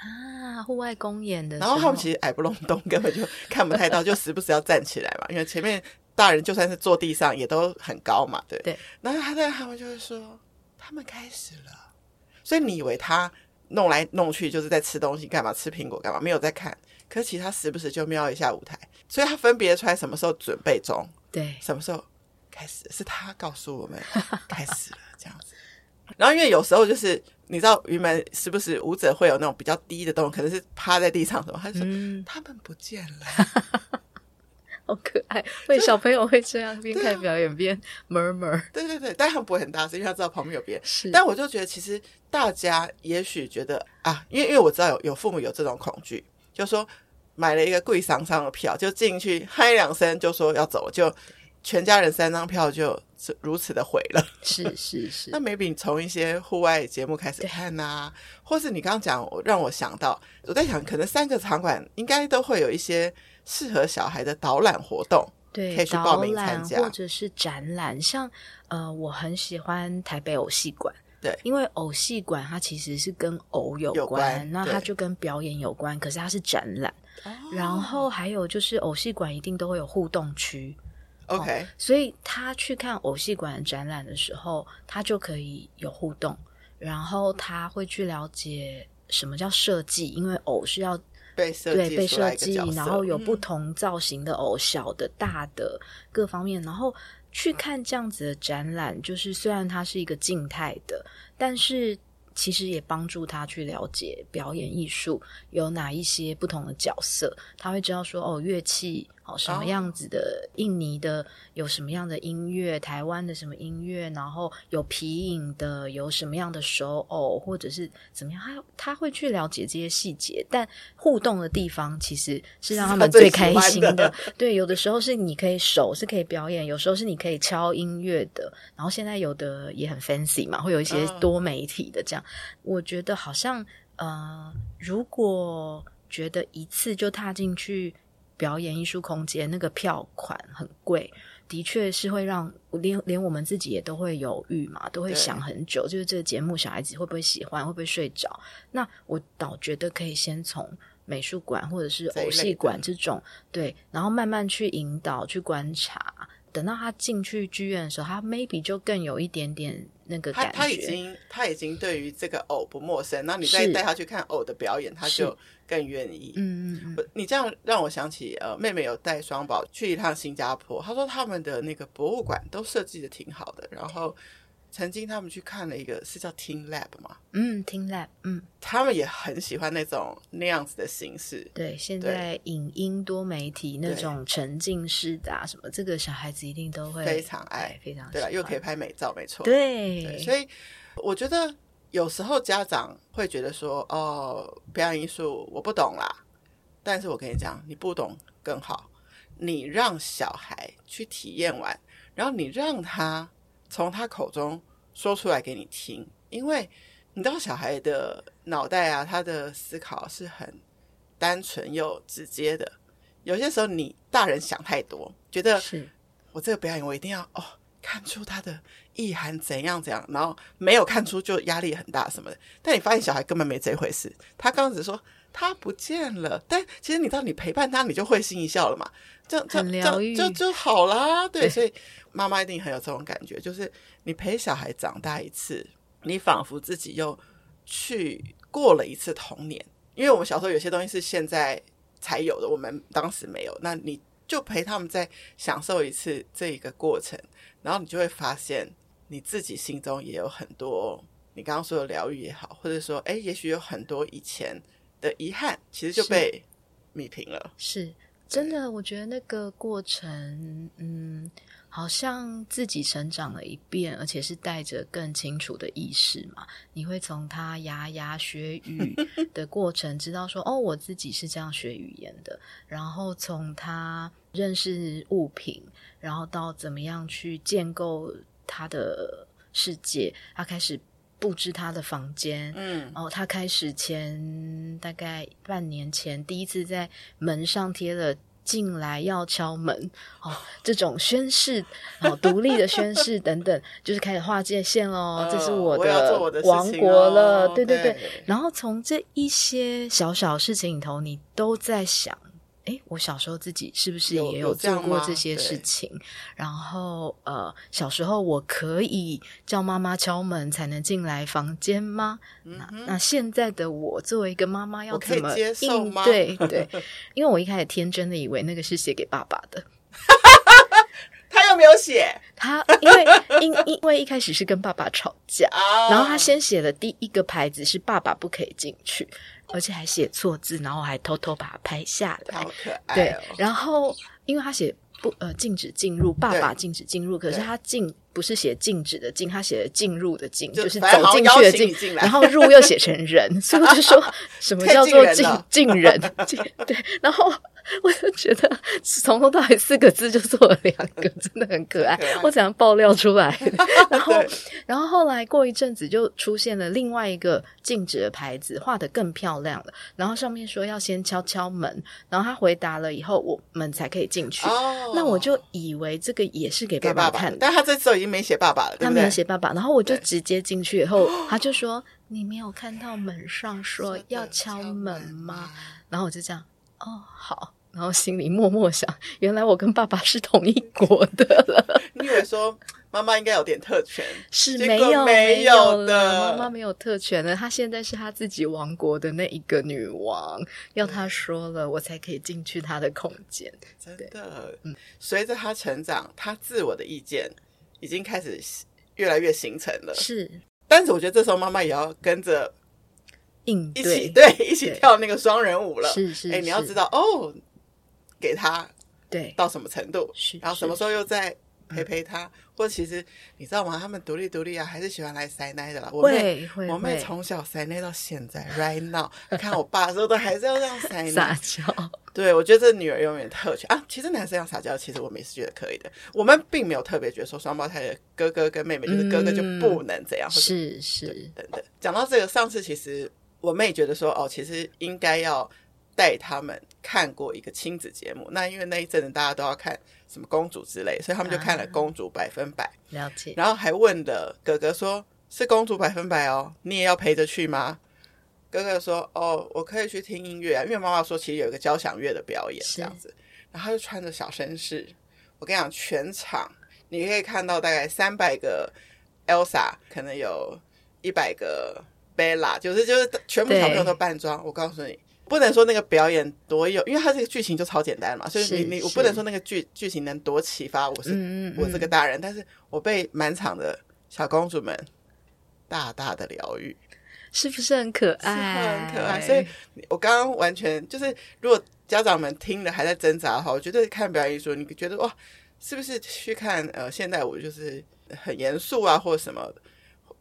啊，户外公演的然后他们其实矮不隆咚，根本就看不太到，就时不时要站起来嘛。因为前面大人就算是坐地上也都很高嘛，对。对。然后他在他们就会说，他们开始了。所以你以为他弄来弄去就是在吃东西干嘛？吃苹果干嘛？没有在看。可是其实他时不时就瞄一下舞台，所以他分别出来什么时候准备中，对，什么时候开始，是他告诉我们开始了这样子。然后因为有时候就是。你知道云门是不是舞者会有那种比较低的动作，可能是趴在地上什么？他说、嗯、他们不见了，好可爱。会小朋友会这样边看表演边 murmur。对对对，但他们不会很大声，因为他知道旁边有别人。是，但我就觉得其实大家也许觉得啊，因为因为我知道有有父母有这种恐惧，就说买了一个贵桑桑的票，就进去嗨两声，就说要走，就全家人三张票就。如此的毁了，是是是。那 maybe 你从一些户外节目开始看呐、啊，或是你刚刚讲，让我想到，我在想，可能三个场馆应该都会有一些适合小孩的导览活动，对，可以去报名参加，或者是展览。像呃，我很喜欢台北偶戏馆，对，因为偶戏馆它其实是跟偶有关，那它就跟表演有关，可是它是展览。哦、然后还有就是偶戏馆一定都会有互动区。OK，哦，所以他去看偶戏馆展览的时候，他就可以有互动，然后他会去了解什么叫设计，因为偶是要被设计，对，被设计，然后有不同造型的偶，小的、大的各方面，然后去看这样子的展览，就是虽然它是一个静态的，但是。其实也帮助他去了解表演艺术有哪一些不同的角色，他会知道说哦，乐器哦什么样子的，印尼的有什么样的音乐，台湾的什么音乐，然后有皮影的有什么样的手偶，或者是怎么样，他他会去了解这些细节。但互动的地方其实是让他们最开心的。的对，有的时候是你可以手是可以表演，有时候是你可以敲音乐的。然后现在有的也很 fancy 嘛，会有一些多媒体的这样。我觉得好像，呃，如果觉得一次就踏进去表演艺术空间，那个票款很贵，的确是会让连连我们自己也都会犹豫嘛，都会想很久，就是这个节目小孩子会不会喜欢，会不会睡着？那我倒觉得可以先从美术馆或者是偶戏馆这种，对，然后慢慢去引导、去观察。等到他进去剧院的时候，他 maybe 就更有一点点那个感觉。他，他已经他已经对于这个偶不陌生，那你再带他去看偶的表演，他就更愿意。嗯嗯嗯。你这样让我想起，呃，妹妹有带双宝去一趟新加坡，她说他们的那个博物馆都设计的挺好的，然后。曾经他们去看了一个是叫 Team Lab 吗？嗯，Team Lab，嗯，他们也很喜欢那种那样子的形式。对，现在影音多媒体那种沉浸式的啊，什么这个小孩子一定都会非常爱，非常对了，又可以拍美照，没错。对，对，所以我觉得有时候家长会觉得说，哦，表演艺术我不懂啦。但是我跟你讲，你不懂更好，你让小孩去体验完，然后你让他。从他口中说出来给你听，因为你知道小孩的脑袋啊，他的思考是很单纯又直接的。有些时候你大人想太多，觉得是我这个表演我一定要哦看出他的意涵怎样怎样，然后没有看出就压力很大什么的。但你发现小孩根本没这回事，他刚刚只说他不见了，但其实你知道你陪伴他，你就会心一笑了嘛。就就就就就好啦，对，所以妈妈一定很有这种感觉，就是你陪小孩长大一次，你仿佛自己又去过了一次童年。因为我们小时候有些东西是现在才有的，我们当时没有，那你就陪他们再享受一次这一个过程，然后你就会发现你自己心中也有很多你刚刚说的疗愈也好，或者说，哎，也许有很多以前的遗憾，其实就被弥平了，是。是真的，我觉得那个过程，嗯，好像自己成长了一遍，而且是带着更清楚的意识嘛。你会从他牙牙学语 的过程，知道说，哦，我自己是这样学语言的。然后从他认识物品，然后到怎么样去建构他的世界，他开始布置他的房间，嗯，然后他开始前大概半年前第一次在门上贴了进来要敲门 哦，这种宣誓哦，独立的宣誓等等，就是开始划界线喽。这是我的王国了，哦、对对对。对，然后从这一些小小事情里头，你都在想。哎，我小时候自己是不是也有做过这些事情？然后呃，小时候我可以叫妈妈敲门才能进来房间吗？嗯、那那现在的我作为一个妈妈要怎么应对？对，因为我一开始天真的以为那个是写给爸爸的，他又没有写。他因为因因为一开始是跟爸爸吵架，哦、然后他先写了第一个牌子是爸爸不可以进去。而且还写错字，然后还偷偷把它拍下来。好可爱哦。对，然后因为他写不呃禁止进入，爸爸禁止进入，可是他进不是写禁止的禁，他写的进入的进，就是走进去的进，然后入又写成人，所以我就说 什么叫做进进人？进对，然后。我就觉得从头到尾四个字就做了两个，真的很可爱。我怎样爆料出来？然后，然后后来过一阵子就出现了另外一个禁止的牌子，画的更漂亮了。然后上面说要先敲敲门，然后他回答了以后，我们才可以进去。哦，那我就以为这个也是给爸爸看的，但他这时候已经没写爸爸了，对对，他没有写爸爸。然后我就直接进去以后，他就说：“你没有看到门上说要敲门吗？”然后我就这样，哦，好。然后心里默默想，原来我跟爸爸是同一国的了。你以为说妈妈应该有点特权，是没有没有的，妈妈没有特权的。她现在是她自己王国的那一个女王，要她说了，我才可以进去她的空间。真的，嗯，随着她成长，她自我的意见已经开始越来越形成了。是，但是我觉得这时候妈妈也要跟着应一起对一起跳那个双人舞了。是是，哎，你要知道哦。给他对到什么程度，是然后什么时候又再陪陪他，嗯、或者其实你知道吗？他们独立独立啊，还是喜欢来塞奶的啦。我妹我妹从小塞奶到现在，right now，看我爸的时候都还是要这样塞奶撒娇。对，我觉得这女儿永远特权啊。其实男生要撒娇，其实我们也是觉得可以的。我们并没有特别觉得说双胞胎的哥哥跟妹妹就是哥哥就不能怎样，嗯、是是等等。讲到这个，上次其实我妹觉得说哦，其实应该要。带他们看过一个亲子节目，那因为那一阵子大家都要看什么公主之类，所以他们就看了《公主百分百》啊。了解。然后还问的哥哥说：“是公主百分百哦，你也要陪着去吗？”哥哥说：“哦，我可以去听音乐啊，因为妈妈说其实有一个交响乐的表演这样子。”然后他就穿着小绅士，我跟你讲，全场你可以看到大概三百个 Elsa，可能有一百个 Bella，就是就是全部小朋友都扮装。我告诉你，不能说那个表演多有，因为它这个剧情就超简单嘛，所以你你我不能说那个剧剧情能多启发我是，嗯嗯嗯我这个大人，但是我被满场的小公主们大大的疗愈，是不是很可爱？很可爱。所以我刚刚完全就是，如果。家长们听了还在挣扎的话，我觉得看表演艺术，你觉得哇，是不是去看呃现代舞就是很严肃啊，或者什么？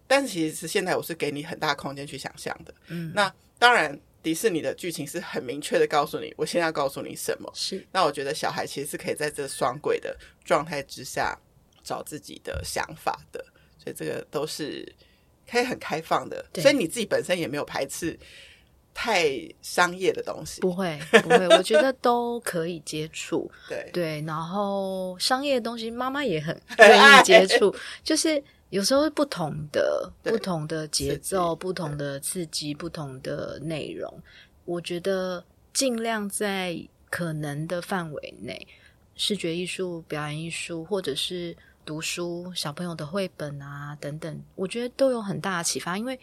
但是其实是现代舞是给你很大空间去想象的。嗯，那当然迪士尼的剧情是很明确的告诉你，我现在要告诉你什么。是，那我觉得小孩其实是可以在这双轨的状态之下找自己的想法的，所以这个都是可以很开放的。所以你自己本身也没有排斥。太商业的东西，不会不会，我觉得都可以接触。对对，然后商业的东西，妈妈也很 愿意接触。就是有时候不同的不同的节奏，不同的刺激，不同的内容，我觉得尽量在可能的范围内，视觉艺术、表演艺术，或者是读书、小朋友的绘本啊等等，我觉得都有很大的启发，因为。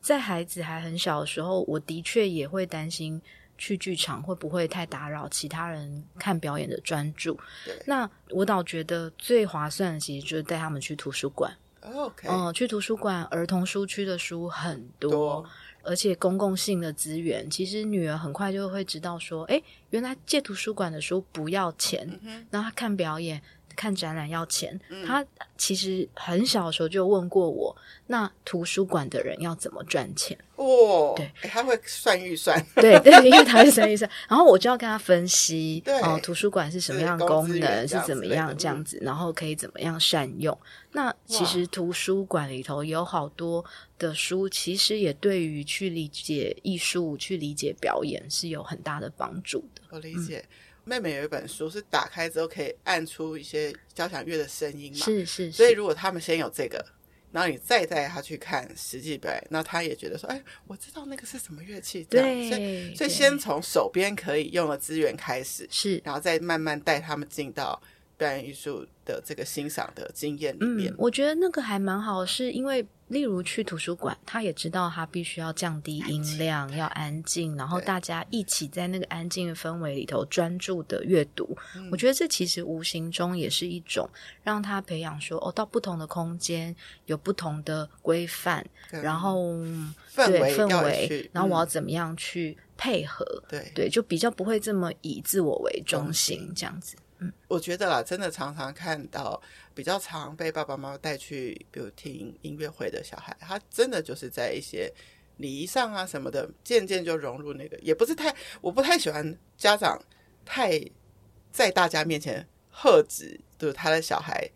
在孩子还很小的时候，我的确也会担心去剧场会不会太打扰其他人看表演的专注。那我倒觉得最划算的，其实就是带他们去图书馆。OK，嗯，去图书馆，儿童书区的书很多，多而且公共性的资源，其实女儿很快就会知道说，哎，原来借图书馆的书不要钱，嗯、然后她看表演。看展览要钱，嗯、他其实很小的时候就问过我，那图书馆的人要怎么赚钱？哦，对，他会算预算，对对，因为他会算预算，然后我就要跟他分析，对哦，图书馆是什么样的功能，是，是怎么样这样子，嗯、然后可以怎么样善用。那其实图书馆里头有好多的书，其实也对于去理解艺术、去理解表演是有很大的帮助的。我理解。嗯妹妹有一本书是打开之后可以按出一些交响乐的声音嘛？是是是。所以如果他们先有这个，然后你再带他去看实际表演，那他也觉得说：“哎，我知道那个是什么乐器。”这样。对。所以，所以先从手边可以用的资源开始，是，然后再慢慢带他们进到表演艺术的这个欣赏的经验里面。嗯，我觉得那个还蛮好，是因为。例如去图书馆，他也知道他必须要降低音量，要安静，然后大家一起在那个安静的氛围里头专注的阅读。我觉得这其实无形中也是一种让他培养说，哦，到不同的空间有不同的规范，然后氛围氛围，然后我要怎么样去配合？对对，就比较不会这么以自我为中心这样子。嗯，我觉得啦，真的常常看到比较常被爸爸妈妈带去，比如听音乐会的小孩，他真的就是在一些礼仪上啊什么的，渐渐就融入那个，也不是太，我不太喜欢家长太在大家面前喝止，就是他的小孩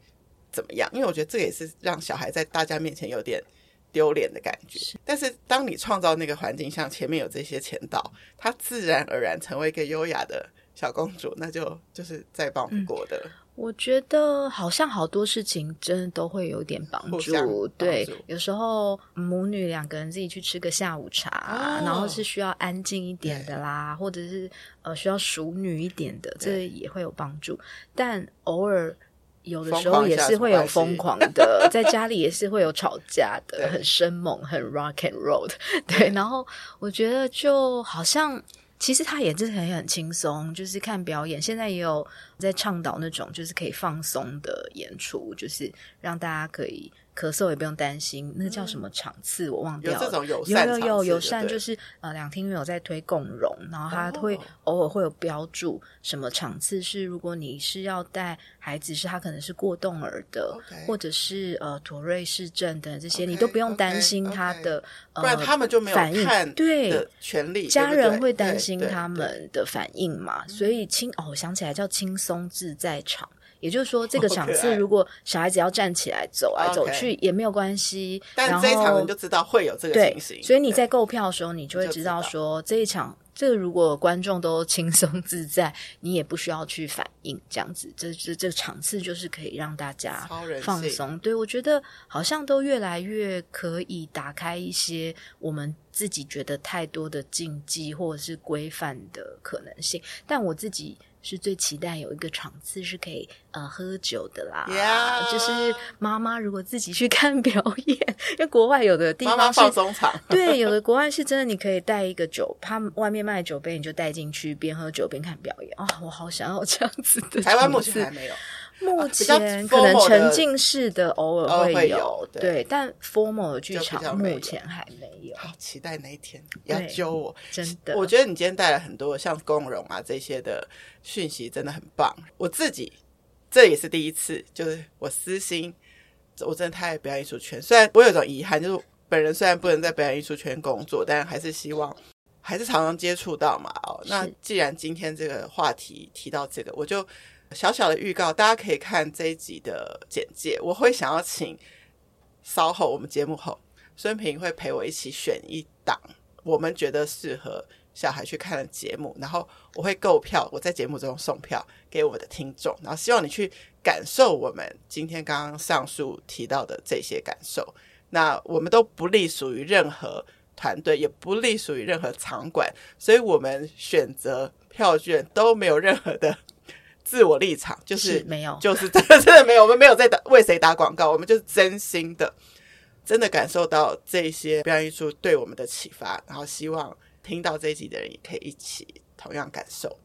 怎么样，因为我觉得这也是让小孩在大家面前有点丢脸的感觉。是但是当你创造那个环境，像前面有这些前导，他自然而然成为一个优雅的。小公主，那就就是再帮不过的。嗯，我觉得好像好多事情真的都会有点帮助。对，有时候母女两个人自己去吃个下午茶，哦、然后是需要安静一点的啦，或者是呃需要淑女一点的，这也会有帮助。但偶尔有的时候也是会有疯狂的，在家里也是会有吵架的，很生猛，很 rock and roll 对然后我觉得就好像。其实他也是很很轻松，就是看表演。现在也有在倡导那种就是可以放松的演出，就是让大家可以。咳嗽也不用担心，那个叫什么场次我忘掉了。有这种友善，有有有友善，就是呃，两厅院有在推共融，然后他会偶尔会有标注什么场次是，如果你是要带孩子，是他可能是过动儿的，或者是呃妥瑞氏症的这些，你都不用担心他的，不然他们就没有反应。对，权利家人会担心他们的反应嘛，所以轻哦，我想起来叫轻松自在场。也就是说，这个 场次如果小孩子要站起来走来走去也没有关系。但这一场你就知道会有这个情形。所以你在购票的时候，你就会知道说这一场，这个如果观众都 轻松自在，你也不需要去反应，这样子，这这这个场次就是可以让大家放松。对，我觉得好像都越来越可以打开一些我们自己觉得太多的禁忌或者是规范的可能性。但我自己。是最期待有一个场次是可以呃喝酒的啦。Yeah. 就是妈妈如果自己去看表演，因为国外有的地方是妈妈放松场，对，有的国外是真的，你可以带一个酒，他外面卖酒杯，你就带进去边喝酒边看表演啊、哦！我好想要这样子的。台湾目前还没有。目前可能沉浸式的偶尔会有，对，对，但 formal 的剧场目前还没有。好期待那一天，要揪我，真的。我觉得你今天带来很多像共融啊这些的讯息，真的很棒。我自己这也是第一次，就是我私心，我真的太爱表演艺术圈。虽然我有一种遗憾，就是本人虽然不能在表演艺术圈工作，但还是希望还是常常接触到嘛。哦，那既然今天这个话题提到这个，我就。小小的预告，大家可以看这一集的简介。我会想要请稍后我们节目后，孙平会陪我一起选一档我们觉得适合小孩去看的节目，然后我会购票，我在节目中送票给我的听众，然后希望你去感受我们今天刚刚上述提到的这些感受。那我们都不隶属于任何团队，也不隶属于任何场馆，所以我们选择票券都没有任何的。自我立场就是，是没有，就是真的真的没有，我们没有在打为谁打广告，我们就是真心的，真的感受到这些表演艺术对我们的启发，然后希望听到这一集的人也可以一起同样感受。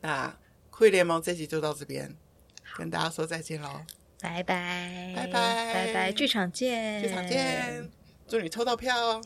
那酷艺联盟这集就到这边，跟大家说再见喽，拜拜，拜拜，拜拜，剧场见，剧场见，祝你抽到票哦。